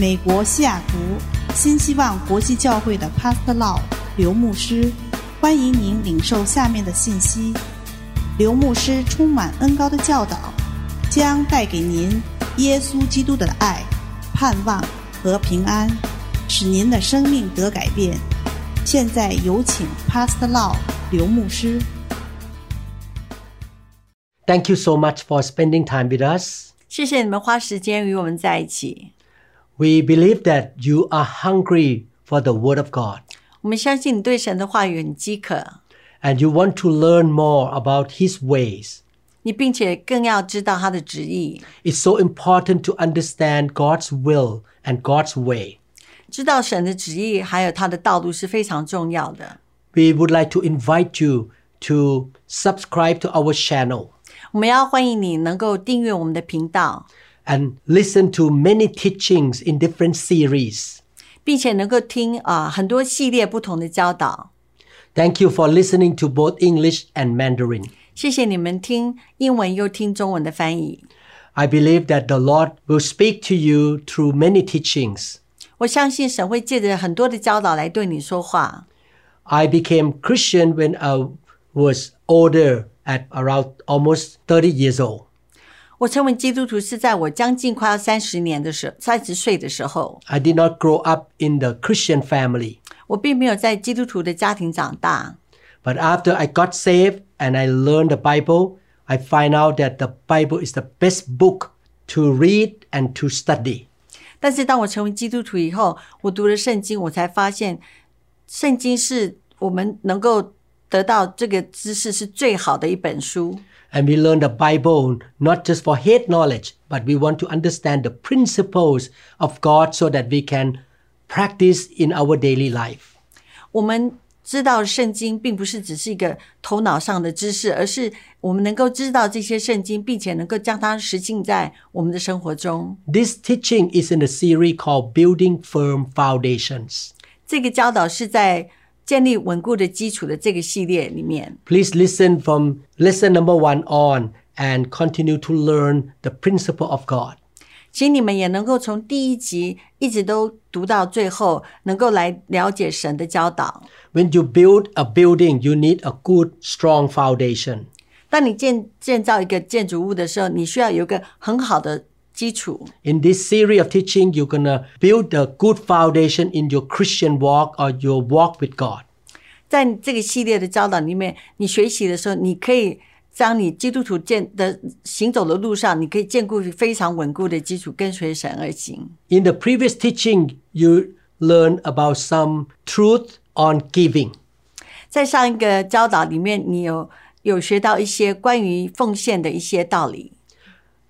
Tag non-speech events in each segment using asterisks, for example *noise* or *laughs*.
美国西雅图新希望国际教会的 Pastor Law 刘牧师，欢迎您领受下面的信息。刘牧师充满恩高的教导，将带给您耶稣基督的爱、盼望和平安，使您的生命得改变。现在有请 Pastor Law 刘牧师。Thank you so much for spending time with us. 谢谢你们花时间与我们在一起。We believe that you are hungry for the Word of God 我们相信你对神的话语很饥渴， and you want to learn more about His ways. 你并且更要知道他的旨意， It's so important to understand God's will and God's way. 知道神的旨意还有他的道路是非常重要的。 We would like to invite you to subscribe to our channel 我们要欢迎你能够订阅我们的频道， and listen to many teachings in different series. 并且能够听啊、很多系列不同的教导。 Thank you for listening to both English and Mandarin. 谢谢你们听英文又听中文的翻译。 I believe that the Lord will speak to you through many teachings. 我相信神会借着很多的教导来对你说话。 I became Christian when I was older at around almost 30 years old. 我成为基督徒是在我将近快要三十年的时三十岁的时候，I did not grow up in the Christian family. 我并没有在基督徒的家庭长大。But after I got saved and I learned the Bible, I find out that the Bible is the best book to read and to study. 但是当我成为基督徒以后，我读了圣经，我才发现，圣经是我们能够得到这个知识是最好的一本书。And we learn the Bible not just for head knowledge, but we want to understand the principles of God so that we can practice in our daily life. 我们知道圣经并不是只是一个头脑上的知识，而是我们能够知道这些圣经，并且能够将它实行在我们的生活中。 This teaching is in a series called Building Firm Foundations. 这个教导是在 建立稳固的基础的这个系列里面。 Please listen from lesson number one on and continue to learn the principle of God. 请你们也能够从第一集一直都读到最后，能够来了解神的教导。 When you build a building, you need a good, strong foundation. 当你建建造一个建筑物的时候，你需要有一个很好的 基础。 In this series of teaching, you're gonna build a good foundation in your Christian walk or your walk with God. 在这个系列的教导里面，你学习的时候，你可以将你基督徒建的行走的路上，你可以建固非常稳固的基础，跟随神而行。 In the previous teaching, you learned about some truth on giving. 在上一个教导里面，你有有学到一些关于奉献的一些道理。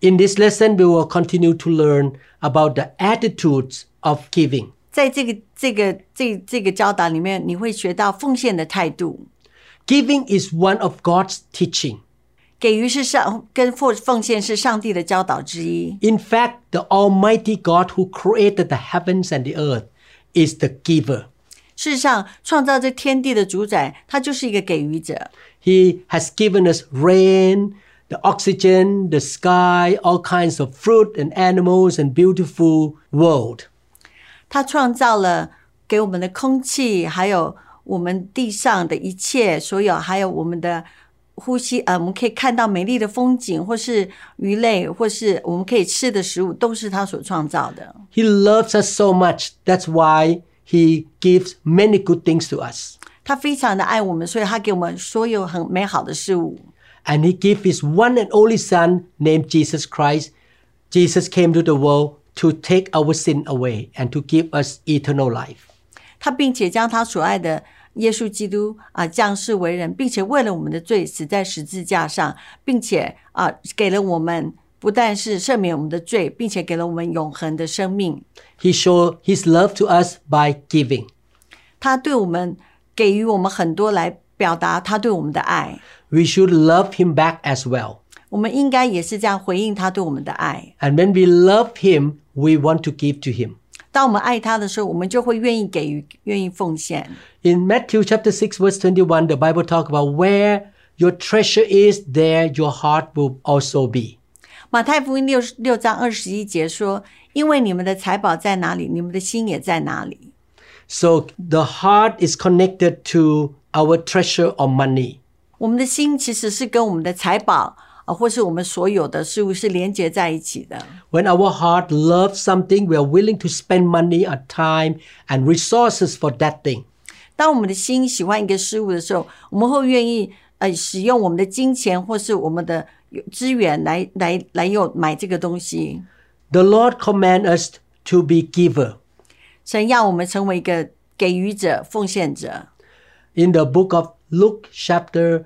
In this lesson, we will continue to learn about the attitudes of giving. 在这个这个这这个教导里面，你会学到奉献的态度。 Giving is one of God's teaching. 给予是上跟奉奉献是上帝的教导之一。 In fact, the Almighty God who created the heavens and the earth is the giver. 事实上，创造这天地的主宰，他就是一个给予者。 He has given us rain, the oxygen, the sky, all kinds of fruit and animals and beautiful world. 他创造了给我们的空气，还有我们地上的一切，所有还有我们的呼吸，呃，我们可以看到美丽的风景，或是鱼类，或是我们可以吃的食物，都是他所创造的。 He loves us so much. That's why he gives many good things to us. 他非常的爱我们，所以他给我们所有很美好的事物。 And he gave his one and only son named Jesus Christ. Jesus came to the world to take our sin away and to give us eternal life. 他并且将他所爱的耶稣基督啊降世为人，并且为了我们的罪死在十字架上，并且啊给了我们不但是赦免我们的罪，并且给了我们永恒的生命。 He showed his love to us by giving. 他对我们给予我们很多来表达他对我们的爱。 We should love him back as well. 我们应该也是这样回应他对我们的爱。 And when we love him, we want to give to him. 当我们爱他的时候，我们就会愿意给予，愿意奉献。 In Matthew chapter 6 verse 21, the Bible talk about where your treasure is, there your heart will also be. 马太福音六六章二十一节说：“ 因为你们的财宝在哪里，你们的心也在哪里。 So the heart is connected to our treasure of money. 我们的心其实是跟我们的财宝啊，或是我们所有的事物是连接在一起的。 When our heart loves something, we are willing to spend money or time and resources for that thing. 当我们的心喜欢一个事物的时候，我们会愿意呃使用我们的金钱或是我们的资源来来来用买这个东西。 The Lord command us to be giver. 神要我们成为一个给予者、奉献者。 In the book of Luke chapter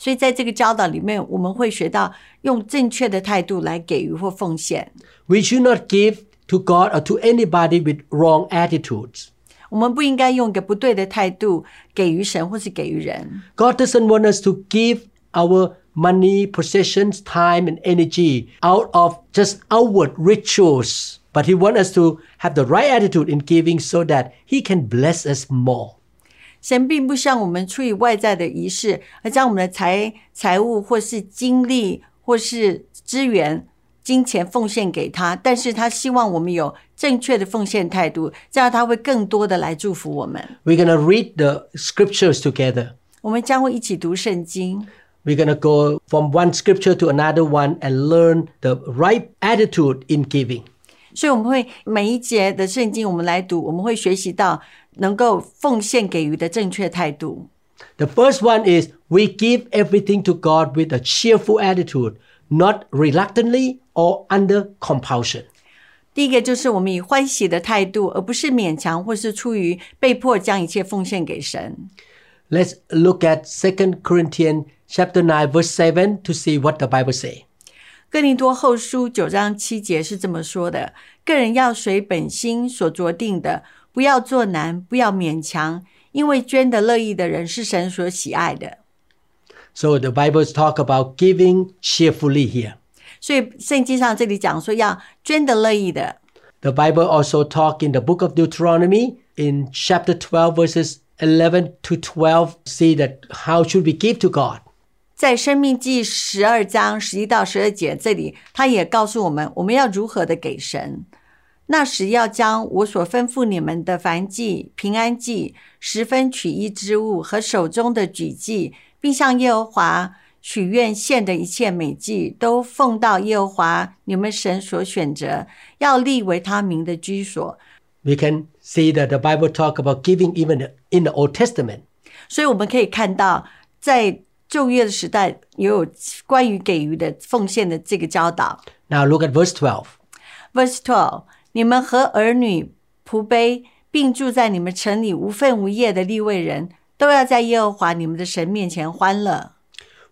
所以在这个教导里面，我们会学到用正确的态度来给予或奉献。 We should not give to God or to anybody with wrong attitudes. 我们不应该用一个不对的态度给予神或是给予人。 God doesn't want us to give our money, possessions, time, and energy out of just outward rituals. But He wants us to have the right attitude in giving so that He can bless us more. 神并不像我们出于外在的仪式，而将我们的财财物或是精力或是资源、金钱奉献给他，但是他希望我们有正确的奉献态度，这样他会更多的来祝福我们。We're to read the scriptures together. 我们将会一起读圣经，We're to go from one scripture to another one and learn the right attitude in giving. 所以我们会每一节的圣经我们来读，我们会学习到能够奉献给予的正确态度。 The first one is we give everything to God with a cheerful attitude, not reluctantly or under compulsion. 第一个就是我们以欢喜的态度，而不是勉强或是出于被迫将一切奉献给神。 Let's look at 2 Corinthians chapter 9 verse 7 to see what the Bible say. 哥林多后书九章七节是这么说的：个人要随本心所酌定的， 不要做难，不要勉强，因为捐的乐意的人是神所喜爱的。So the Bible's talk about giving cheerfully here. 所以圣经上这里讲说要捐的乐意的。The Bible also talk in the book of Deuteronomy in chapter 12 verses 11 to 12 see that how should we give to God. 在《申命记》十二章十一到十二节这里，他也告诉我们我们要如何的给神。那时要将我所吩咐你们的燔祭、平安祭、十分取一之物和手中的举祭，并向耶和华许愿献的一切美祭，都奉到耶和华你们神所选择，要立为他名的居所。 We can see that the Bible talk about giving even in the Old Testament. 所以我们可以看到，在旧约的时代也有关于给予的奉献的这个教导。 Now look at verse 12. Verse twelve， 你们和儿女、仆婢，并住在你们城里无分无业的利未人，都要在耶和华你们的神面前欢乐。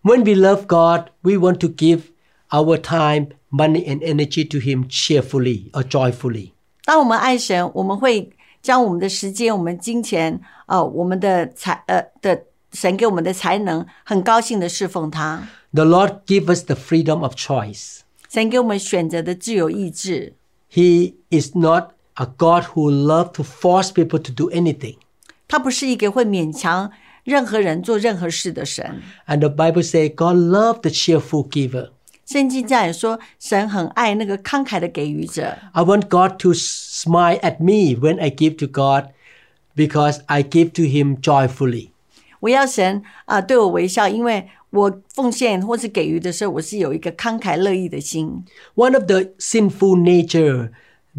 When we love God, we want to give our time, money, and energy to Him cheerfully or joyfully. 当我们爱神，我们会将我们的时间、我们金钱、呃，我们的才呃的神给我们的才能，很高兴的侍奉他。The Lord give us the freedom of choice. 神给我们选择的自由意志。He is not a God who loves to force people to do anything. 他不是一个会勉强任何人做任何事的神。 And the Bible says God loves the cheerful giver. 圣经这样也说，神很爱那个慷慨的给予者。 I want God to smile at me when I give to God because I give to Him joyfully. 我要神啊、对我微笑，因为 我奉献或是给予的时候，我是有一个慷慨乐意的心。 One of the sinful nature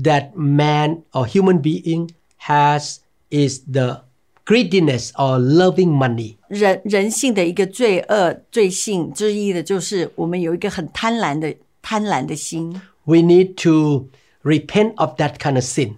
that man or human being has is the greediness or loving money. 人人性的一个罪恶罪性之一的，就是我们有一个很贪婪的贪婪的心。 We need to repent of that kind of sin.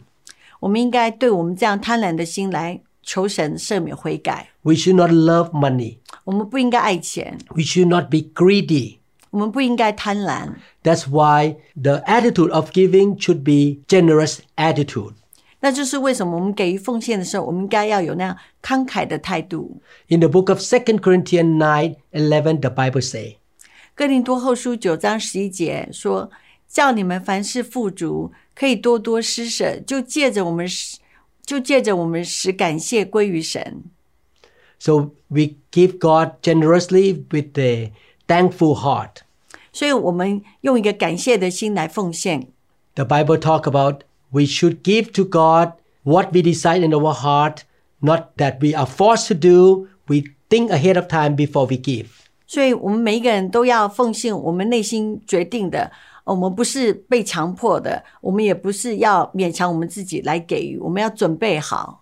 我们应该对我们这样贪婪的心来求神赦免悔改。 We should not love money. 我们不应该爱钱， We should not be greedy. 我们不应该贪婪。 That's why the attitude of giving should be generous attitude. 那就是为什么我们给予奉献的时候，我们应该要有那样慷慨的态度。 In the book of 2 Corinthians 9 11, the Bible say, 哥林多后书九章十一节说：“叫你们凡事富足，可以多多施舍，就借着我们使，就借着我们使感谢归于神。 So we give God generously with a thankful heart. ”所以，我们用一个感谢的心来奉献。 The Bible talk about we should give to God what we decide in our heart, not that we are forced to do. We think ahead of time before we give. 所以我们每一个人都要奉献我们内心决定的，我们不是被强迫的，我们也不是要勉强我们自己来给予，我们要准备好。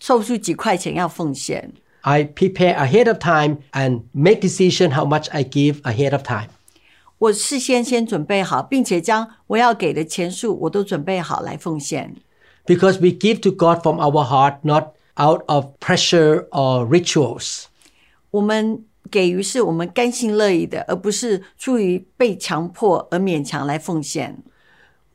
抽出几块钱要奉献。 I prepare ahead of time and make decision how much I give ahead of time. 我事先先准备好，并且将我要给的钱数我都准备好来奉献， Because we give to God from our heart, not out of pressure or rituals. 我们给予是我们甘心乐意的，而不是出于被强迫而勉强来奉献。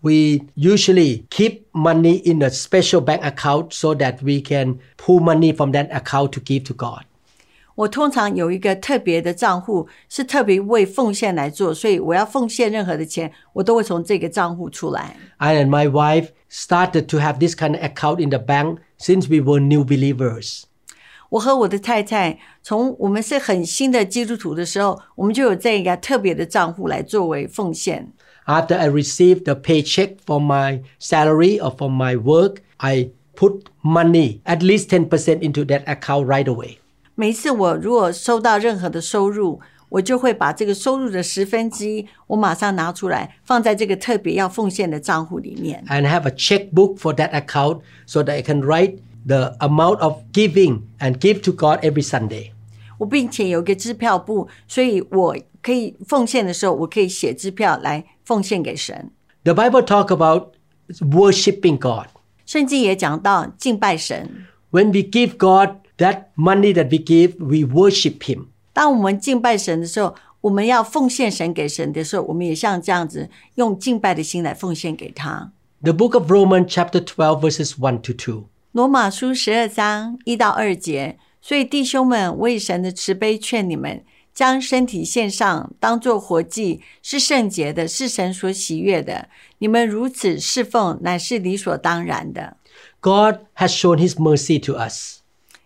We usually keep money in a special bank account so that we can pull money from that account to give to God. 我通常有一个特别的账户，是特别为奉献来做，所以我要奉献任何的钱，我都会从这个账户出来。 I and my wife started to have this kind of account in the bank since we were new believers. 我和我的太太从我们是很新的基督徒的时候，我们就有这个特别的账户来作为奉献。 After I received the paycheck from my salary or from my work, I put money, at least 10% into that account right away. 每一次我如果收到任何的收入，我就会把这个收入的十分之一，我马上拿出来放在这个特别要奉献的账户里面。 and have a checkbook for that account so that I can write the amount of giving and give to God every Sunday. 我并且有一个支票簿，所以我可以奉献的时候，我可以写支票来奉献给神。The Bible talk about worshiping God. 圣经也讲到敬拜神。When we give God that money that we give, we worship Him. 当我们敬拜神的时候，我们要奉献神给神的时候，我们也像这样子用敬拜的心来奉献给他。The book of Romans, chapter twelve, verses one to two. 罗马书十二章一到二节，所以弟兄们，为神的慈悲劝你们，将身体献上，当作活祭，是圣洁的，是神所喜悦的。你们如此侍奉，乃是理所当然的。 God has shown His mercy to us.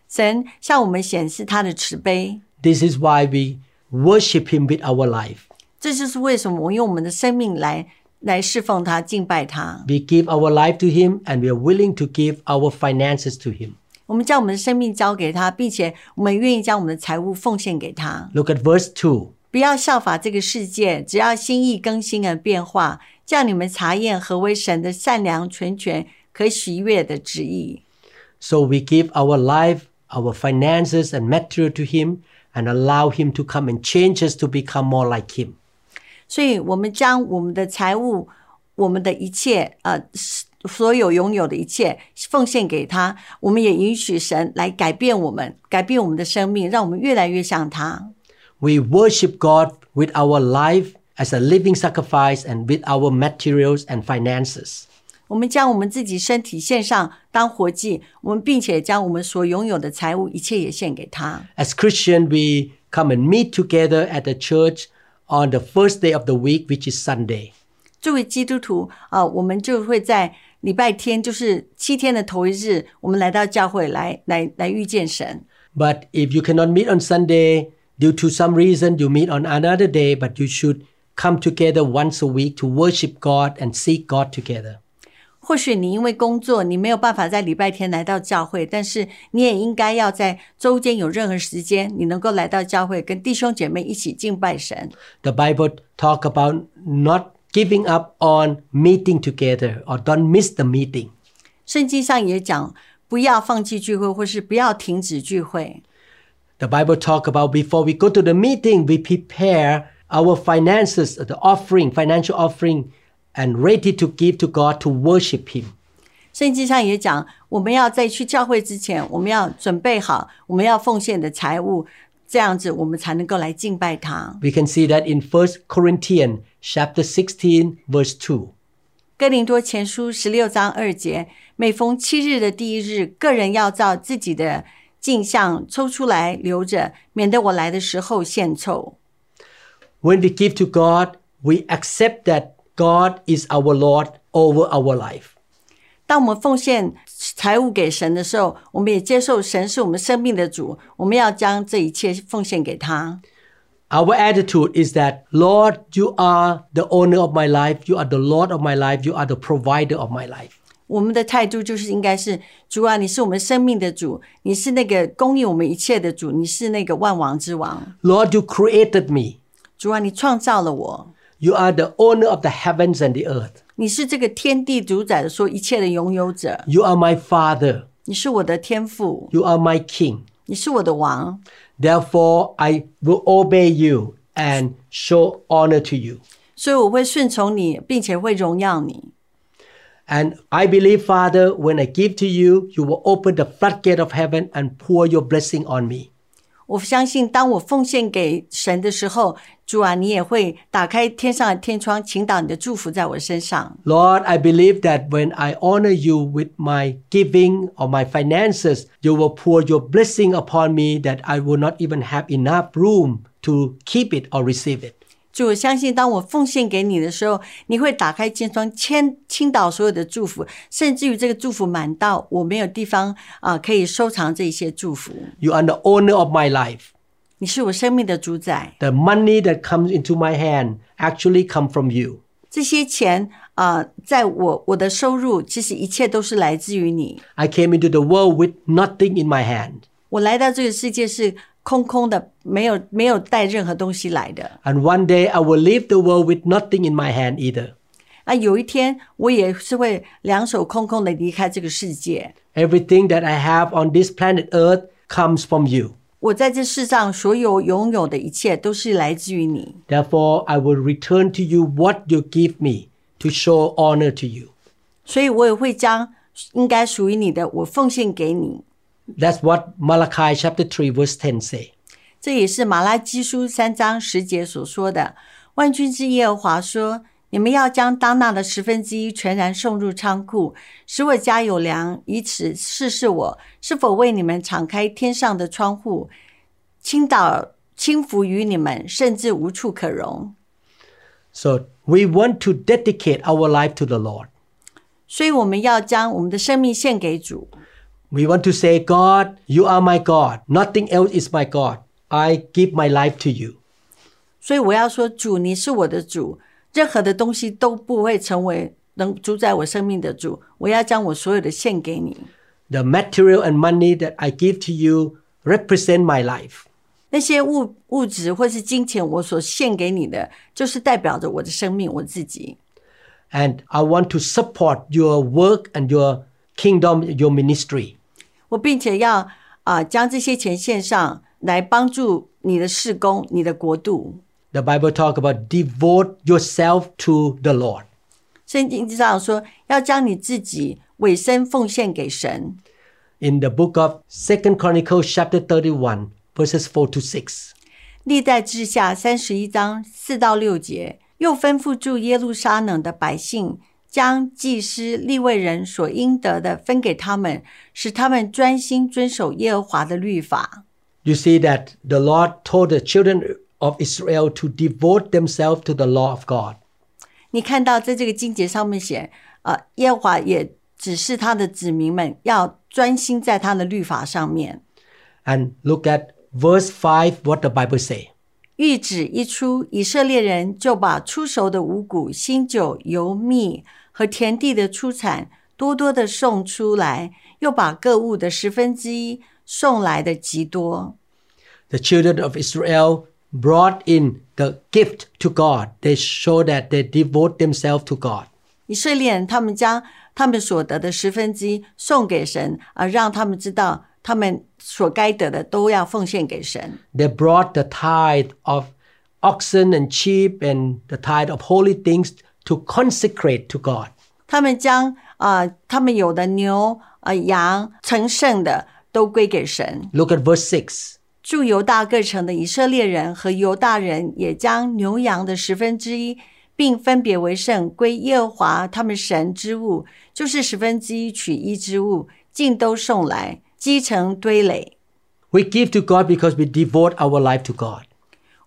神向我们显示他的慈悲， This is why we worship Him with our life. 这就是为什么我用我们的生命来来侍奉他、敬拜他。 We give our life to Him and we are willing to give our finances to Him. 我们将我们的生命交给他，并且我们愿意将我们的财物奉献给他。 Look at verse 2. 不要效法这个世界，只要心意更新而变化，叫你们查验何为神的善良、纯全、可喜悦的旨意。 So we give our life, our finances, and material to Him and allow Him to come and change us to become more like Him. 所以，我们将我们的财物、我们的一切，呃， 所有拥有的一切奉献给他。我们也允许神来改变我们，改变我们的生命，让我们越来越像他。 We worship God with our life as a living sacrifice and with our materials and finances. 我们将我们自己身体献上当活祭，我们并且将我们所拥有的财物一切也献给他。 As Christian, we come and meet together at the church on the first day of the week, which is Sunday. 作为基督徒啊、我们就会在 礼拜天，就是七天的头一日，我们来到教会来来来遇见神。 But if you cannot meet on Sunday due to some reason, you meet on another day, but you should come together once a week to worship God and seek God together. 或许你因为工作，你没有办法在礼拜天来到教会，但是你也应该要在周间有任何时间，你能够来到教会，跟弟兄姐妹一起敬拜神。 The Bible talk about not giving up on meeting together or don't miss the meeting. 圣经上也讲， 不要放弃聚会，或是不要停止聚会。 The Bible talk about before we go to the meeting, we prepare our finances, the offering, financial offering, and ready to give to God to worship Him. 圣经上也讲，我们要在去教会之前，我们要准备好我们要奉献的财物， 这样子我们才能够来敬拜他。We can see that in First Corinthians chapter sixteen, verse two. 哥林多前书十六章二节，每逢七日的第一日，个人要照自己的镜像抽出来留着，免得我来的时候献丑。When we give to God, we accept that God is our Lord over our life. 当我们奉献财物给神的时候，我们也接受神是我们生命的主，我们要将这一切奉献给他。Our attitude is that, Lord, you are the owner of my life, you are the Lord of my life, you are the provider of my life. 我们的态度就是应该是主啊，你是我们生命的主，你是那个供应我们一切的主，你是那个万王之王。Lord, you created me. 主啊，你创造了我，You are the owner of the heavens and the earth. 你是这个天地主宰的说一切的拥有者， You are my Father. 你是我的天父， You are my King. 你是我的王， Therefore, I will obey you and show honor to you. 所以我会顺从你，并且会荣耀你。 And I believe, Father, when I give to you, you will open the floodgate of heaven and pour your blessing on me. 我相信，当我奉献给神的时候，主啊，你也会打开天上的天窗，倾倒你的祝福在我身上。 Lord, I believe that when I honor you with my giving or my finances, you will pour your blessing upon me that I will not even have enough room to keep it or receive it. 主，我相信当我奉献给你的时候，你会打开天窗，倾倾倒所有的祝福，甚至于这个祝福满到我没有地方啊、可以收藏这些祝福。 You are the owner of my life. 你是我生命的主宰， The money that comes into my hand actually come from you. 这些钱啊、在我我的收入，其实一切都是来自于你。 I came into the world with nothing in my hand. 我来到这个世界是 空空的，没有没有带任何东西来的。 And one day I will leave the world with nothing in my hand either. 啊，有一天我也是会两手空空的离开这个世界。 Everything that I have on this planet Earth comes from you. 我在这世上所有拥有的一切都是来自于你， Therefore, I will return to you what you give me to show honor to you. 所以我也会将应该属于你的，我奉献给你。 That's what Malachi chapter 3 verse 10 say. 这也是马拉基书三章十节所说的。万军之耶和华说：“你们要将当纳的十分之一全然送入仓库，使我家有粮，以此试试我是否为你们敞开天上的窗户，倾倒轻浮于你们，甚至无处可容。 So we want to dedicate our life to the Lord. 所以我们要将我们的生命献给主。 We want to say, God, you are my God. Nothing else is my God. I give my life to you. 所以我要说，主，你是我的主，任何的东西都不会成为能主宰我生命的主。我要将我所有的献给你。 The material and money that I give to you represent my life. 那些物物质或是金钱，我所献给你的，就是代表着我的生命，我自己。 And I want to support your work and your kingdom, your ministry. 我并且要啊、将这些钱献上来帮助你的事工、你的国度。 The Bible talk about devote yourself to the Lord. 圣经上说，要将你自己委身奉献给神。 In the book of Second Chronicles chapter 31 verses 4 to 6. 历代志下三十一章四到六节，又吩咐住耶路撒冷的百姓， 将祭司利未人所应得的分给他们，使他们专心遵守耶和华的律法。You see that the Lord told the children of Israel to devote themselves to the law of God. 你看到在这个经节上面写，呃，耶和华也指示他的子民们要专心在他的律法上面。And look at verse five, what the Bible say. 谕旨一出，以色列人就把出熟的五谷、新酒、油蜜和田地的出产多多的送出来，又把各物的十分之一送来的极多。 The children of Israel brought in the gift to God. They show that they devote themselves to God. 以色列人他们将 他们所得的十分之一送给神，而让他们知道他们所该得的都要奉献给神。 They brought the tithe of oxen and sheep and the tithe of holy things to consecrate to God. 他们将啊、呃他们有的牛啊、呃羊成圣的都归给神。 Look at verse 6. 住犹大各城的以色列人和犹大人也将牛羊的十分之一，并分别为圣归耶和华他们神之物，就是十分之一取一之物，尽都送来，积成堆垒。 We give to God because we devote our life to God.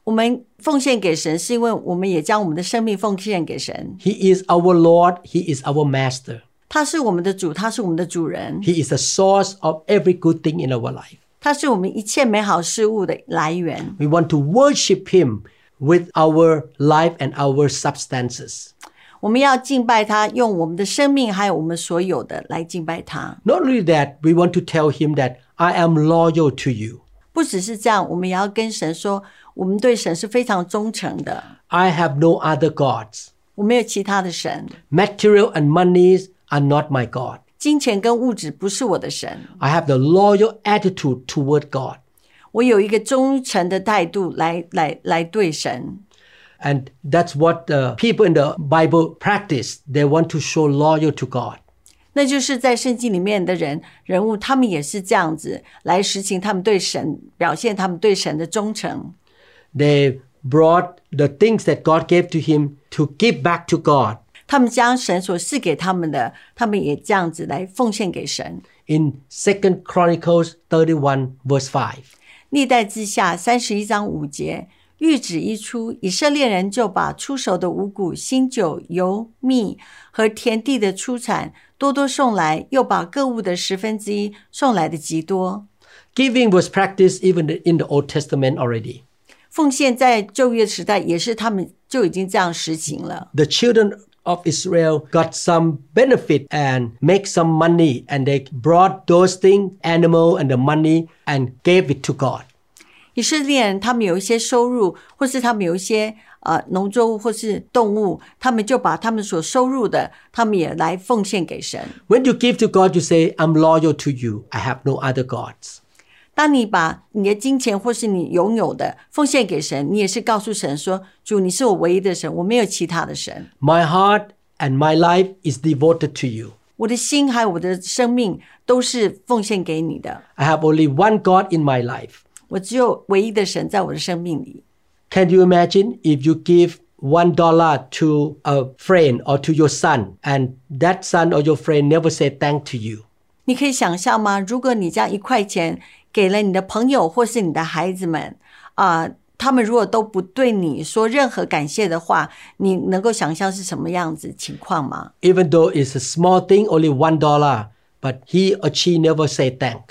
我们奉献给神，是因为我们也将我们的生命奉献给神。 He is our Lord, He is our Master. 他是我们的主，他是我们的主人， He is the source of every good thing in our life. 他是我们一切美好事物的来源。 We want to worship Him with our life and our substances. 我们要敬拜他，用我们的生命还有我们所有的来敬拜他。 Not only that, we want to tell Him that I am loyal to you. 不只是这样，我们也要跟神说， 我们对神是非常忠诚的， I have no other gods. 我没有其他的神， Material and monies are not my God. 金钱跟物质不是我的神。 I have the loyal attitude toward God. 我有一个忠诚的态度来来来对神， And that's what the people in the Bible practice. They want to show loyal to God. 那就是在圣经里面的人人物，他们也是这样子来实行他们对神表现他们对神的忠诚。 they brought the things that God gave to him to give back to God. 他们将神所赐给他们的，他们也这样子来奉献给神。In Second Chronicles thirty one verse five，历代志下三十一章五节，谕旨一出，以色列人就把出手的五谷、新酒、油、蜜和田地的出产多多送来，又把各物的十分之一送来的极多。Giving was practiced even in the Old Testament already. 奉献在旧约时代也是他们就已经这样实行了。 The children of Israel got some benefit and make some money and they brought those things, animal and the money and gave it to God. 以色列人他们有一些收入，或是他们有一些呃农作物或是动物，他们就把他们所收入的，他们也来奉献给神。 When you give to God, you say, I'm loyal to you. I have no other gods. 当你把你的金钱或是你拥有的奉献给神，你也是告诉神说：“主，你是我唯一的神，我没有其他的神。 My heart and my life is devoted to you. 我的心还有我的生命都是奉献给你的。 I have only one God in my life. 我只有唯一的神在我的生命里。 Can you imagine if you give one dollar to a friend or to your son and that son or your friend never say thank to you? 你可以想象吗？如果你将一块钱 给了你的朋友或是你的孩子们，啊、他们如果都不对你说任何感谢的话，你能够想象是什么样子情况吗？Even though it's a small thing, only one dollar, but he or she never say thank.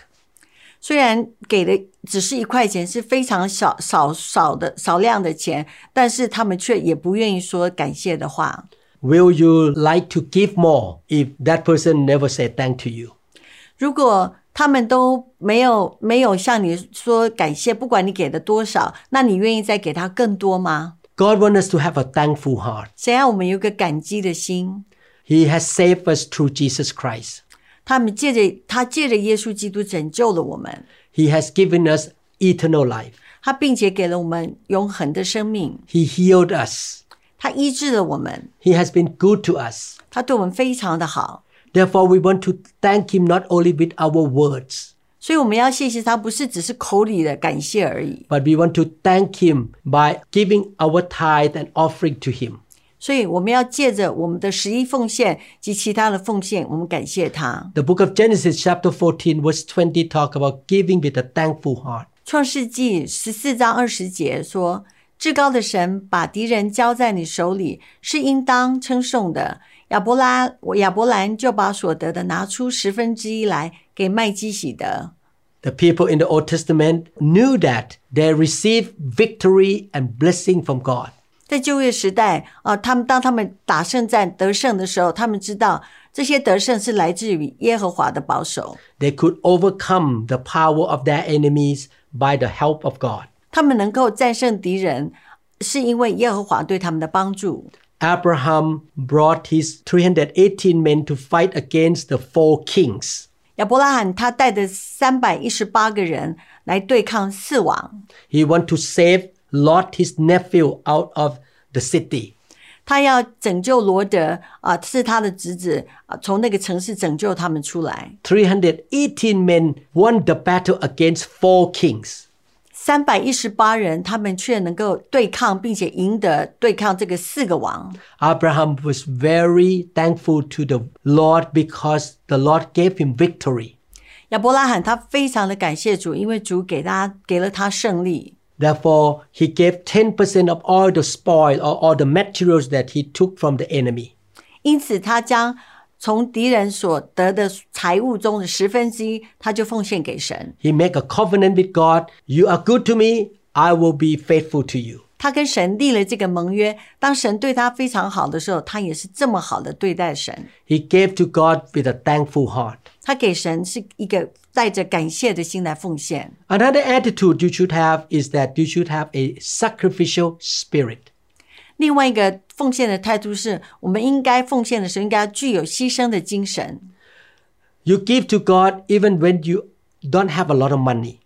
虽然给的只是一块钱，是非常少少少的少量的钱，但是他们却也不愿意说感谢的话。Will you like to give more if that person never say thank to you? 如果他们都没有没有向你说感谢，不管你给的多少，那你愿意再给他更多吗？ God wants us to have a thankful heart. 想要我们有个感激的心。 He has saved us through Jesus Christ. 他们借着他借着耶稣基督拯救了我们， He has given us eternal life. 他并且给了我们永恒的生命， He healed us. 他医治了我们， He has been good to us. 他对我们非常的好， Therefore, we want to thank Him not only with our words, 所以我们要谢谢他，不是只是口里的感谢而已。 but we want to thank Him by giving our tithe and offering to Him. 所以我们要借着我们的十一奉献及其他的奉献，我们感谢他。 The book of Genesis, chapter 14, verse 20, talk about giving with a thankful heart. 创世纪十四章二十节说：“至高的神把敌人交在你手里，是应当称颂的。” 亚伯拉亚伯兰就把所得的拿出十分之一来给麦基洗德。The people in the Old Testament knew that they received victory and blessing from God. 在旧约时代啊、他们当他们打胜战得胜的时候，他们知道这些得胜是来自于耶和华的保守，They could overcome the power of their enemies by the help of God. 他们能够战胜敌人，是因为耶和华对他们的帮助。Abraham brought his 318 men to fight against the four kings. He wanted to save Lot his nephew out of the city. 他要拯救罗得啊，是他的侄子啊，从那个城市拯救他们出来。Three hundred eighteen men won the battle against four kings. 三百一十八人，他们却能够对抗，并且赢得对抗这个四个王。Abraham was very thankful to the Lord because the Lord gave him victory. 亚伯拉罕他非常的感谢主，因为主给他给了他胜利。Therefore, he gave ten percent of all the spoil or all the materials that he took from the enemy. 因此，他将从敌人所得的财物中的十分之一，他就奉献给神。 He make a covenant with God. You are good to me. I will be faithful to you. 他跟神立了这个盟约，当神对他非常好的时候，他也是这么好的对待神。 He gave to God with a thankful heart. 他给神是一个带着感谢的心来奉献。 Another attitude you should have is that you should have a sacrificial spirit. 另外一个奉献的态度是，我们应该奉献的时候，应该具有牺牲的精神。 You give to God even when you don't have a lot of money.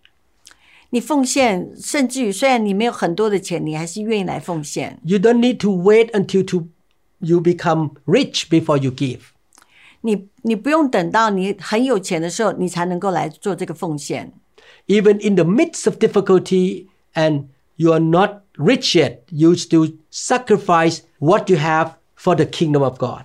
你奉献，甚至于虽然你没有很多的钱，你还是愿意来奉献。 You don't need to wait until to you become rich before you give. 你你不用等到你很有钱的时候，你才能够来做这个奉献。 Even in the midst of difficulty and you are not rich yet, you still sacrifice what you have for the kingdom of God.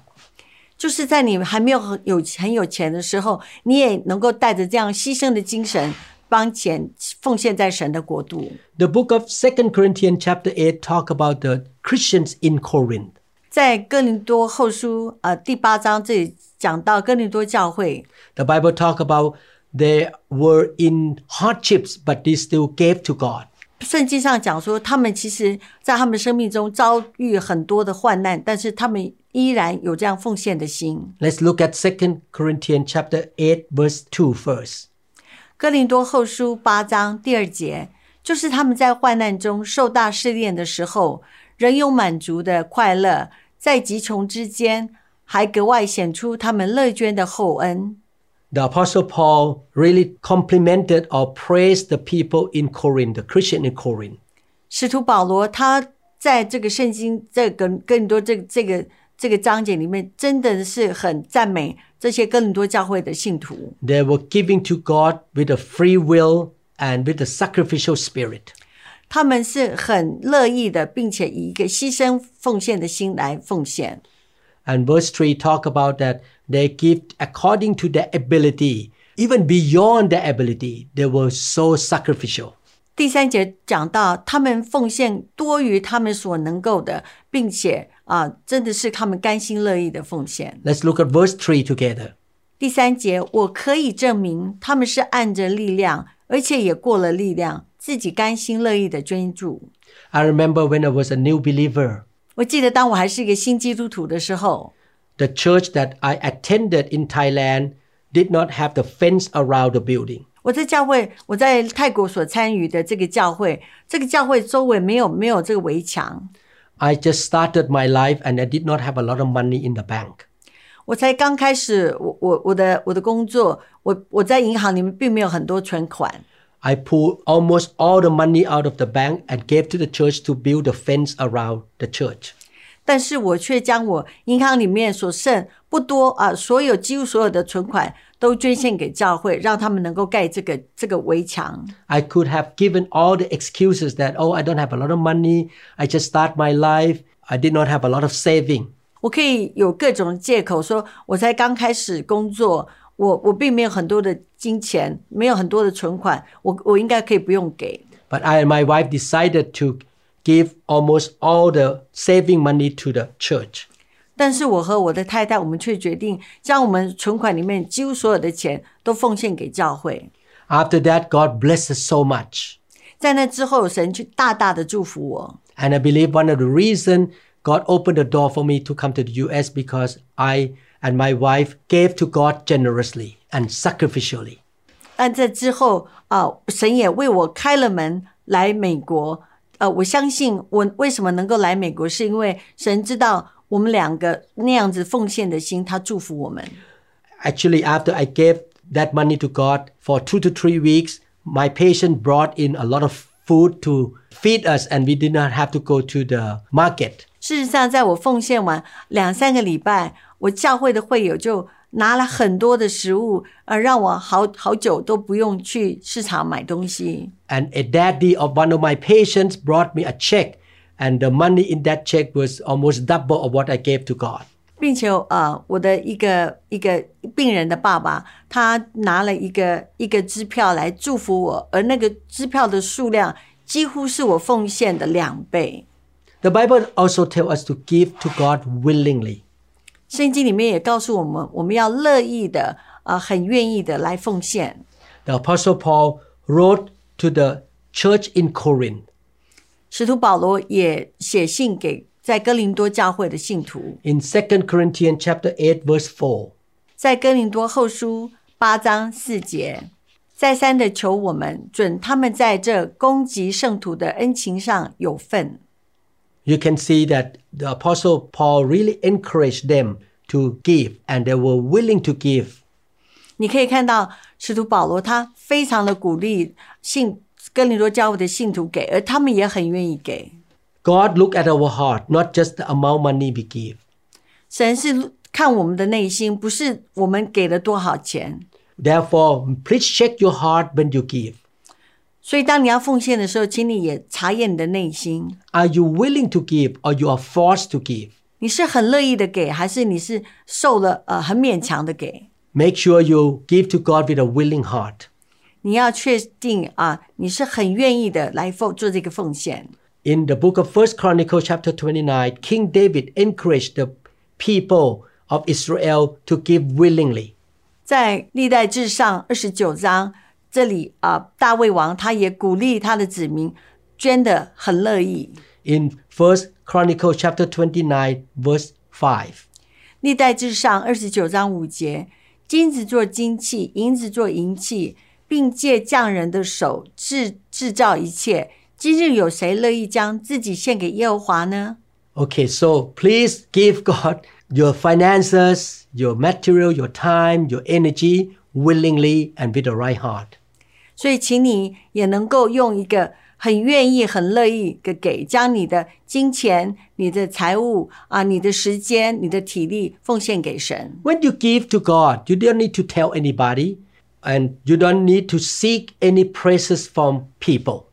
就是在你还没有很有很有钱的时候，你也能够带着这样牺牲的精神，帮钱奉献在神的国度。 The book of 2 Corinthians chapter 8 talk about the Christians in Corinth. 在哥林多后书呃第八章这里讲到哥林多教会， The Bible talk about they were in hardships, but they still gave to God. 圣经上讲说，他们其实在他们生命中遭遇很多的患难，但是他们依然有这样奉献的心。Let's look at Second Corinthians chapter eight verse two first. 哥林多后书八章第二节，就是他们在患难中受大试炼的时候，仍有满足的快乐，在极穷之间，还格外显出他们乐捐的厚恩。The Apostle Paul really complimented or praised the people in Corinth, the Christian in Corinth. 使徒保罗他在这个圣经这个更多这个这个这个章节里面，真的是很赞美这些哥林多教会的信徒。 They were giving to God with a free will and with a sacrificial spirit. 他们是很乐意的，并且以一个牺牲奉献的心来奉献。 And verse 3 talk about that they give according to their ability, even beyond their ability. They were so sacrificial. 第三节讲到，他们奉献多于他们所能够的，并且啊，真的是他们甘心乐意的奉献。 Let's look at verse 3 together. 第三节，我可以证明他们是按着力量，而且也过了力量，自己甘心乐意的捐助。 I remember when I was a new believer, 我记得当我还是一个新基督徒的时候， the church that I attended in Thailand did not have the fence around the building. 我在教会，我在泰国所参与的这个教会，这个教会周围没有没有这个围墙。 I just started my life and I did not have a lot of money in the bank. 我才刚开始，我我我的我的工作，我我在银行里面并没有很多存款， I pulled almost all the money out of the bank and gave to the church to build a fence around the church. 但是我却将我银行里面所剩不多啊，所有几乎所有的存款都捐献给教会，让他们能够盖这个这个围墙。I could have given all the excuses that, oh, I don't have a lot of money. I just start my life. I did not have a lot of saving. 我可以有各种借口说，我才刚开始工作，我我并没有很多的金钱，没有很多的存款，我我应该可以不用给。But I and my wife decided to give almost all the saving money to the church. 但是我和我的太太，我们却决定将我们存款里面几乎所有的钱都奉献给教会。 After that, God blessed us so much. 在那之后，神去大大的祝福我。 And I believe one of the reason God opened the door for me to come to the US because I and my wife gave to God generously and sacrificially. 但在之后啊、神也为我开了门来美国。 呃，我相信我为什么能够来美国，是因为神知道 我们两个那样子奉献的心，他祝福我们。 Actually, after I gave that money to God for two to three weeks, my patient brought in a lot of food to feed us, and we did not have to go to the market. 事实上，在我奉献完两三个礼拜，我教会的会友就 拿了很多的食物，呃，让我好好久都不用去市场买东西。 And a daddy of one of my patients brought me a check, and the money in that check was almost double of what I gave to God. 并且呃，我的一个一个病人的爸爸，他拿了一个一个支票来祝福我，而那个支票的数量几乎是我奉献的两倍。 The Bible also tells us to give to God willingly. 圣经里面也告诉我们，我们要乐意的，呃，很愿意的来奉献。The Apostle Paul wrote to the church in Corinth. 使徒保罗也写信给在哥林多教会的信徒，in Second Corinthians chapter eight verse four. 在哥林多后书八章四节，再三的求我们准他们在这攻击圣徒的恩情上有份。You can see that the apostle Paul really encouraged them to give and they were willing to give. 你可以看到使徒保罗他非常的鼓励信哥林多教会的信徒给，而他们也很愿意给。 God look at our heart, not just the amount money we give. 神是看我们的内心，不是我们给了多少钱。 Therefore, please check your heart when you give. 所以当你要奉献的时候，请你也查验你的内心。Are you willing to give, or you are forced to give? 你是很乐意的给，还是你是受了呃很勉强的给？Make sure you give to God with a willing heart. 你要确定啊，你是很愿意的来奉做这个奉献。In the book of First Chronicle, chapter twenty-nine, King David encouraged the people of Israel to give willingly. 在历代志上二十九章。这里啊，大卫王他也鼓励他的子民捐的很乐意。In First Chronicle chapter twenty nine verse five，历代志上二十九章五节，金子做金器，银子做银器，并借匠人的手制制造一切。今日有谁乐意将自己献给耶和华呢？Okay, so please give God your finances, your material, your time, your energy willingly and with a right heart. 所以，请你也能够用一个很愿意、很乐意的给，将你的金钱、你的财物啊、你的时间、你的体力奉献给神。 When you give to God, you don't need to tell anybody and you don't need to seek any praises from people.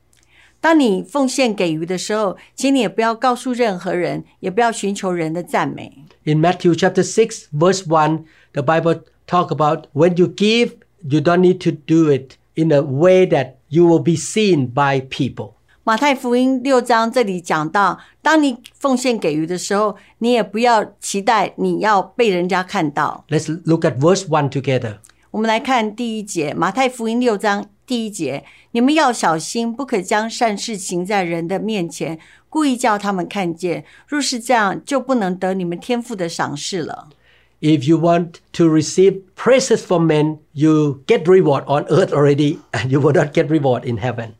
当你奉献给予的时候，请你也不要告诉任何人，也不要寻求人的赞美。 In Matthew chapter 6 verse 1, the Bible talk about when you give, you don't need to do it in a way that you will be seen by people. 马太福音六章这里讲到，当你奉献给予的时候，你也不要期待你要被人家看到。 Let's look at verse 1 together. 我们来看第一节，马太福音六章第一节：你们要小心，不可将善事行在人的面前，故意叫他们看见。若是这样，就不能得你们天父的赏识了。 If you want to receive praises from men, you get reward on earth already and you will not get reward in heaven.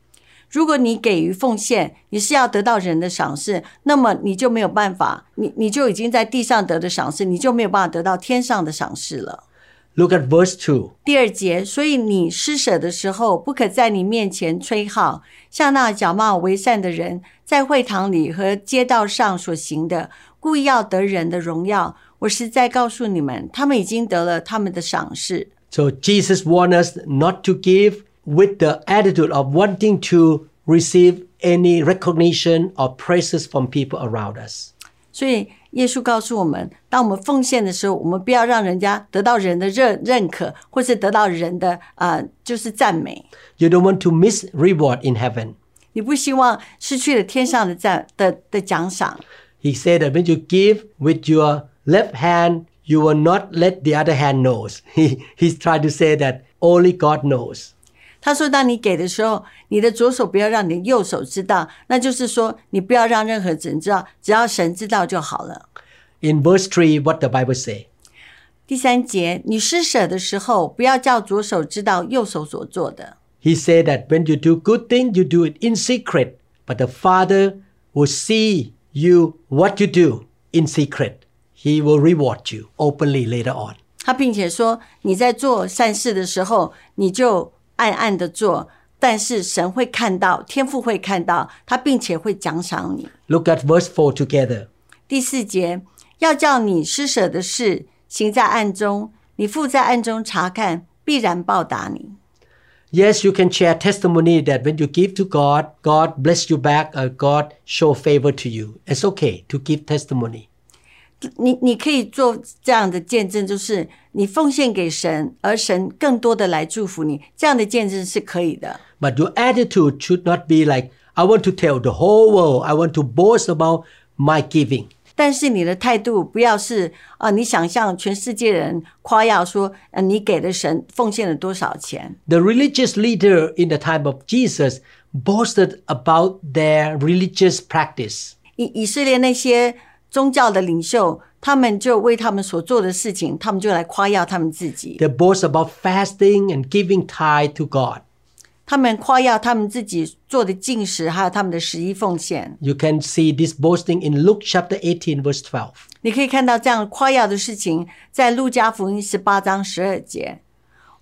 如果你给予奉献，你是要得到人的赏识，那么你就没有办法，你你就已经在地上得的赏识，你就没有办法得到天上的赏识了。 Look at verse 2. 第二节，所以你施舍的时候，不可在你面前吹号，像那假冒为善的人，在会堂里和街道上所行的，故意要得人的荣耀。 我实在告诉你们，他们已经得了他们的赏识。 So Jesus warned us not to give with the attitude of wanting to receive any recognition or praises from people around us. 所以耶稣告诉我们，当我们奉献的时候，我们不要让人家得到人的认认可，或是得到人的啊、呃就是赞美。 You don't want to miss reward in heaven. 你不希望失去了天上的赞的的奖赏。 He said that when you give with your left hand, you will not let the other hand knows. *laughs* He, he's trying to say that only God knows. 他说：“当你给的时候，你的左手不要让你的右手知道，那就是说，你不要让任何人知道，只要神知道就好了。 In verse 3, what the Bible say? 第三节，你施舍的时候，不要叫左手知道右手所做的。 He said that when you do good thing, you do it in secret, but the Father will see you what you do in secret. He will reward you openly later on. 他并且说，你在做善事的时候，你就暗暗的做，但是神会看到，天父会看到，他并且会奖赏你。 Look at verse 4 together. 第四节，要叫你施舍的事行在暗中，你父在暗中查看，必然报答你。 Yes, you can share testimony that when you give to God, God bless you back or God show favor to you. It's okay to give testimony. 你你可以做这样的见证，就是你奉献给神，而神更多的来祝福你，这样的见证是可以的。 But your attitude should not be like, I want to tell the whole world, I want to boast about my giving. 但是你的态度不要是啊、你想象全世界人夸耀说，呃，你给了神奉献了多少钱？ The religious leader in the time of Jesus boasted about their religious practice. 以以色列那些 宗教的领袖，他们就为他们所做的事情，他们就来夸耀他们自己。They boast about fasting and giving tithe to God. 他们夸耀他们自己做的禁食，还有他们的十一奉献。You can see this boasting in Luke chapter eighteen, verse twelve. 你可以看到这样夸耀的事情，在路加福音十八章十二节。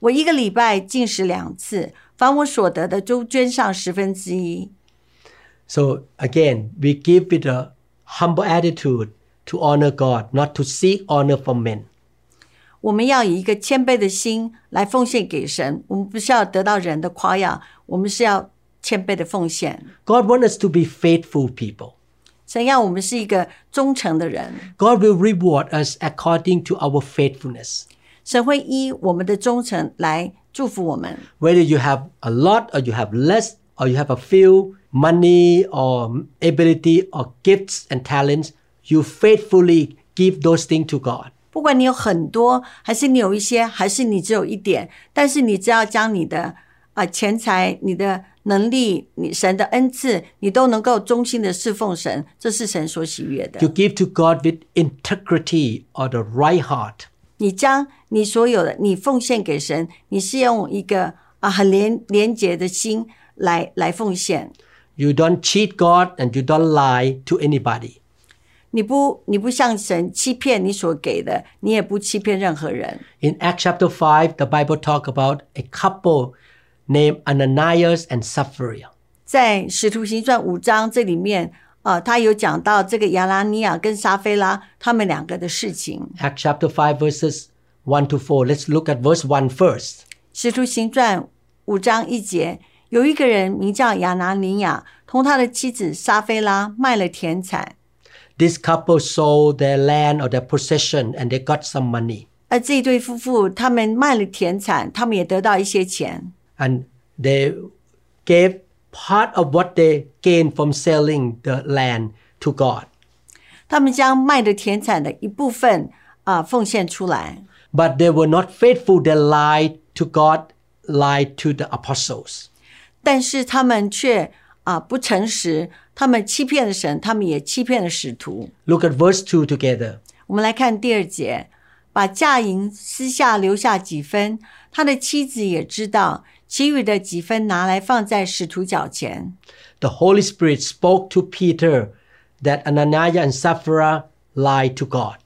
我一个礼拜禁食两次，凡我所得的都捐上十分之一。So again, we give it a humble attitude to honor God, not to seek honor from men. 我们要以一个谦卑的心来奉献给神，我们不是要得到人的夸耀，我们是要谦卑的奉献。 God wants us to be faithful people. 神要我们是一个忠诚的人， God will reward us according to our faithfulness. 神会依我们的忠诚来祝福我们。 Whether you have a lot or you have less or you have a few money or ability or gifts and talents, you faithfully give those things to God. 不管你有很多，还是你有一些，还是你只有一点，但是你只要将你的啊、钱财、你的能力、你神的恩赐，你都能够忠心的侍奉神，这是神所喜悦的 You。give to God with integrity or the right heart. 你将你所有的，你奉献给神，你是用一个啊很廉廉洁的心来来奉献。 you don't cheat God and you don't lie to anybody. 你不你不向神欺骗你所给的，你也不欺骗任何人。In Acts chapter five, the Bible talk about a couple named Ananias and Sapphira. 在使徒行传五章这里面，啊，他有讲到这个亚拿尼亚跟撒菲拉他们两个的事情。Acts chapter five verses one to four. Let's look at verse one first. 使徒行传五章一节。1有一个人名叫亚拿尼亚，同他的妻子沙菲拉卖了田产， This couple sold their land or their possession and they got some money. 而这一对夫妇他们卖了田产，他们也得到一些钱， And they gave part of what they gained from selling the land to God. 他们将卖的田产的一部分啊奉献出来。 But they were not faithful. They lied to God, lied to the apostles. 但是他们却啊不诚实，他们欺骗了神，他们也欺骗了使徒。Look at verse two together. 我们来看第二节，把价银私下留下几分，他的妻子也知道，其余的几分拿来放在使徒脚前。The Holy Spirit spoke to Peter that Ananias and Sapphira lied to God.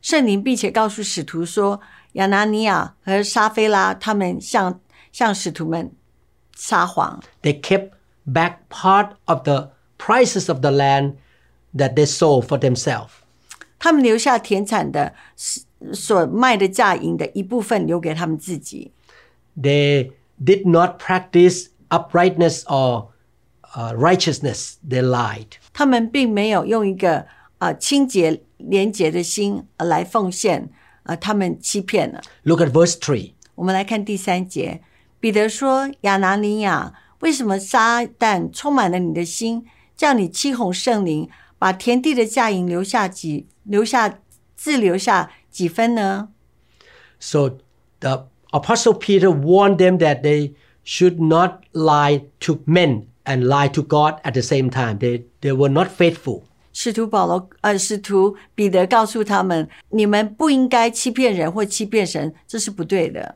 圣灵并且告诉使徒说，亚拿尼亚和撒菲拉他们向向使徒们撒谎， They kept back part of the prices of the land that they sold for themselves. 他们留下田产的所卖的价银的一部分留给他们自己。 They did not practice uprightness or uh, righteousness. They lied. 他们并没有用一个啊、呃清洁廉洁的心呃来奉献，呃，他们欺骗了。 Look at verse 3. 我们来看第三节， 彼得说：“亚拿尼亚，为什么撒旦充满了你的心，叫你欺哄圣灵，把田地的价银留下几留下自留下几分呢？ So the Apostle Peter warned them that they should not lie to men and lie to God at the same time. They, they were not faithful. 使徒保罗，呃，使徒彼得告诉他们：你们不应该欺骗人或欺骗神，这是不对的。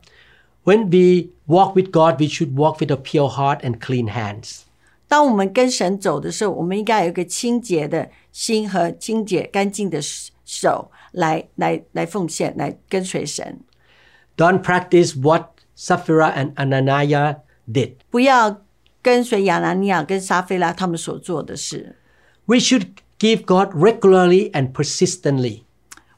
When we walk with God, we should walk with a pure heart and clean hands. 当我们跟神走的时候，我们应该有一个清洁的心和清洁干净的手来来来奉献，来跟随神。 Don't practice what Sapphira and Ananias did. 不要跟随亚拿尼亚跟撒菲拉他们所做的事。 We should give God regularly and persistently.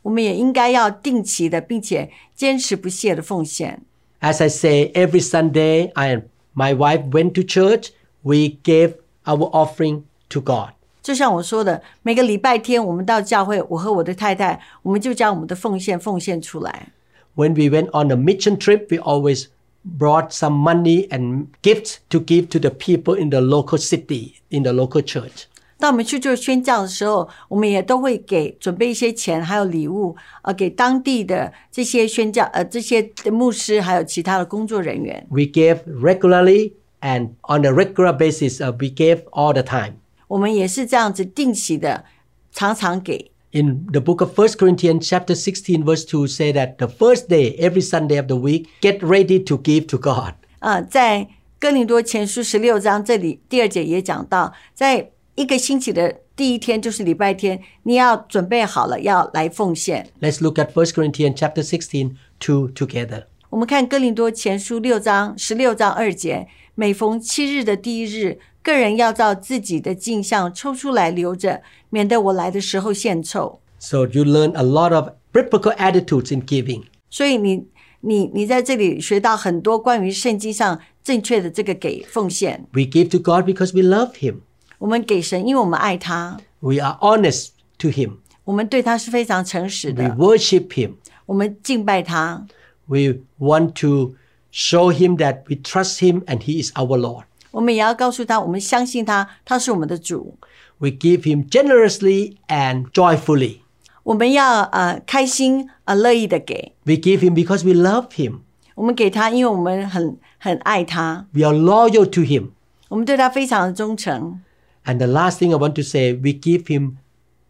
我们也应该要定期的，并且坚持不懈的奉献。 As I say, every Sunday, I and my wife went to church. We gave our offering to God. 就像我说的，每个礼拜天我们到教会，我和我的太太，我们就将我们的奉献奉献出来。 When we went on a mission trip, we always brought some money and gifts to give to the people in the local city, in the local church. 当我们去做宣教的时候，我们也都会给准备一些钱，还有礼物，呃，给当地的这些宣教呃这些牧师，还有其他的工作人员。 We gave regularly and on a regular basis, uh, we gave all the time. 我们也是这样子定期的，常常给。 In the book of 1 Corinthians chapter 16 verse 2 say that the first day, every Sunday of the week, get ready to give to God. 啊，在哥林多前书十六章这里第二节也讲到，在 一个星期的第一天就是礼拜天，你要准备好了要来奉献。 Let's look at 1 Corinthians chapter 16, 2 together. 我们看哥林多前书六章十六章二节，每逢七日的第一日，个人要照自己的镜像抽出来留着，免得我来的时候献臭。 So you learn a lot of biblical attitudes in giving. 所以你你你在这里学到很多关于圣经上正确的这个给奉献。 We give to God because we love Him. 我们给神，因为我们爱他， We are honest to Him. 我们对他是非常诚实 We 的， worship Him. 我们敬拜他。 We want to show Him that we trust Him and He is our Lord. 我们也要告诉他，我们相信他，他是我们的主。 We give Him generously and joyfully. 我们要呃开心呃乐意的给， We give Him because we love Him. 我们给他，因为我们很很爱他， We are loyal to Him. 我们对他非常的忠诚。 And the last thing I want to say, we give Him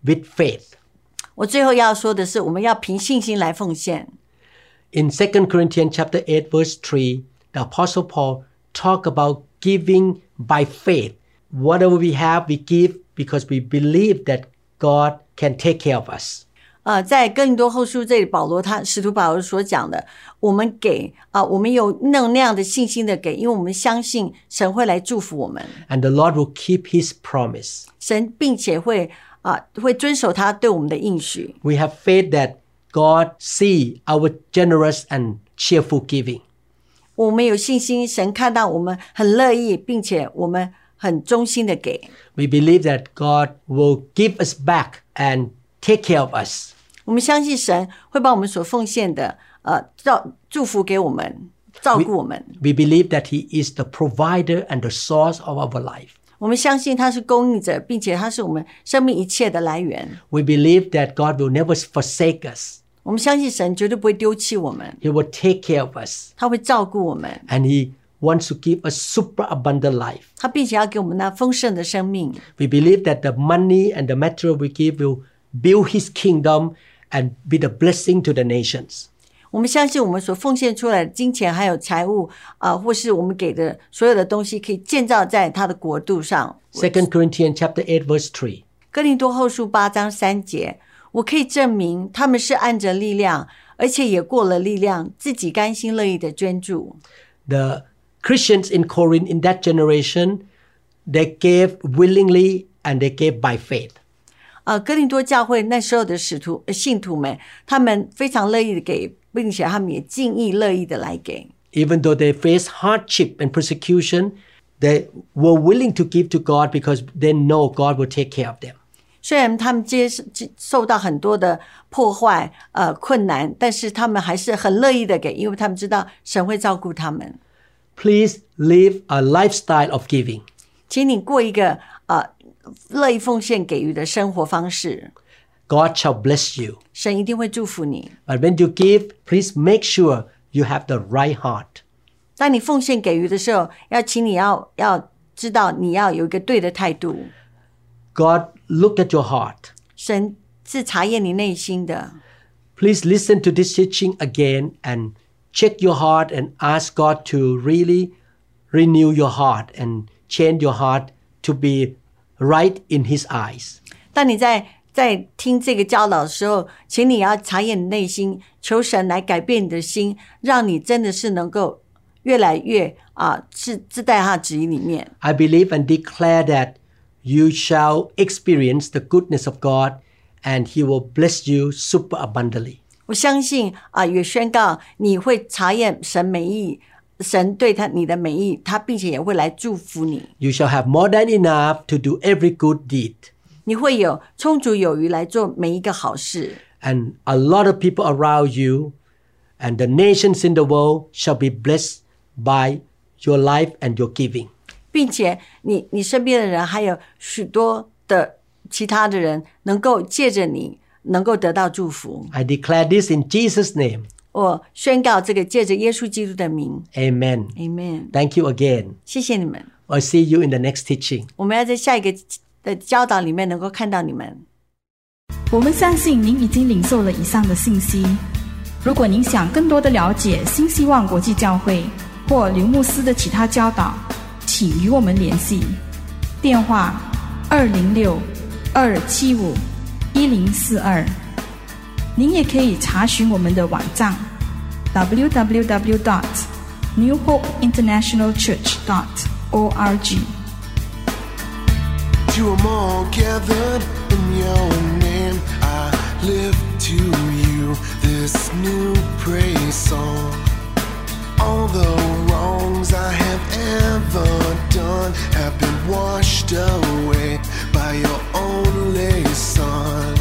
with faith. 我最后要说的是，我们要凭信心来奉献。 In 2 Corinthians chapter 8 verse 3, the apostle Paul talk about giving by faith. Whatever we have, we give because we believe that God can take care of us. 呃，在哥林多后书这里，保罗他使徒保罗所讲的，我们给啊、我们有那种那样的信心的给，因为我们相信神会来祝福我们， And the Lord will keep his promise. 神并且会啊、会遵守他对我们的应许。 We have faith that God see our generous and cheerful giving. 我们有信心，神看到我们很乐意，并且我们很忠心的给。 We believe that God will give us back and take care of us. 我们相信神会把我们所奉献的，呃，照祝福给我们，照顾我们。 We believe that he is the provider and the source of our life. 我们相信他是供应者，并且他是我们生命一切的来源。 We believe that God will never forsake us. 我们相信神绝对不会丢弃我们， He will take care of us. 他会照顾我们， And he wants to give us super abundant life. 他并且要给我们那丰盛的生命。 We believe that the money and the material we give will build his kingdom and be the blessing to the nations. 我们相信我们所奉献出来的金钱还有财物啊、或是我们给的所有的东西，可以建造在他的国度上。 2 Corinthians chapter 8 verse 3. 哥林多后书八章三节，我可以证明他们是按着力量，而且也过了力量，自己甘心乐意的捐助。 The Christians in Corinth in that generation, they gave willingly and they gave by faith. 呃，哥林多教会那时候的使徒、呃信徒们，他们非常乐意的给，并且他们也尽意乐意的来给。Even though they faced hardship and persecution, they were willing to give to God because they know God will take care of them. 虽然他们接接受到很多的破坏、呃困难，但是他们还是很乐意的给，因为他们知道神会照顾他们。Please live a lifestyle of giving. 请你过一个呃乐意奉献给予的生活方式， God shall bless you. 神一定会祝福你。 But when you give, please make sure you have the right heart. 当你奉献给予的时候，要请你要要知道你要有一个对的态度。 God look at your heart. 神是查验你内心的。 Please listen to this teaching again and check your heart and ask God to really renew your heart and change your heart to be right in His eyes. 当你在在听这个教导的时候，请你要查验你内心，求神来改变你的心，让你真的是能够越来越啊，是自在他的旨意里面。 I believe and declare that you shall experience the goodness of God and He will bless you super abundantly. 我相信啊，也宣告你会查验神美意， 神对他你的美意，他并且也会来祝福你， You shall have more than enough to do every good deed. 你会有充足有余来做每一个好事。 And a lot of people around you and the nations in the world shall be blessed by your life and your giving. 并且你你身边的人还有许多的其他的人，能够借着你能够得到祝福。 I declare this in Jesus' name. 我宣告这个借着耶稣基督的名 Amen.，Amen。Thank you again. 谢谢你们，I'll see you in the next teaching. 我们要在下一个的教导里面能够看到你们。我们相信您已经领受了以上的信息。如果您想更多的了解新希望国际教会或刘牧师的其他教导，请与我们联系，电话二零六二七五一零四二。您也可以查询我们的网站 www. dot New Hope International Church dot org。 To them all gathered in your name, I lift to you this new praise song. All the wrongs I have ever done have been washed away by your only Son.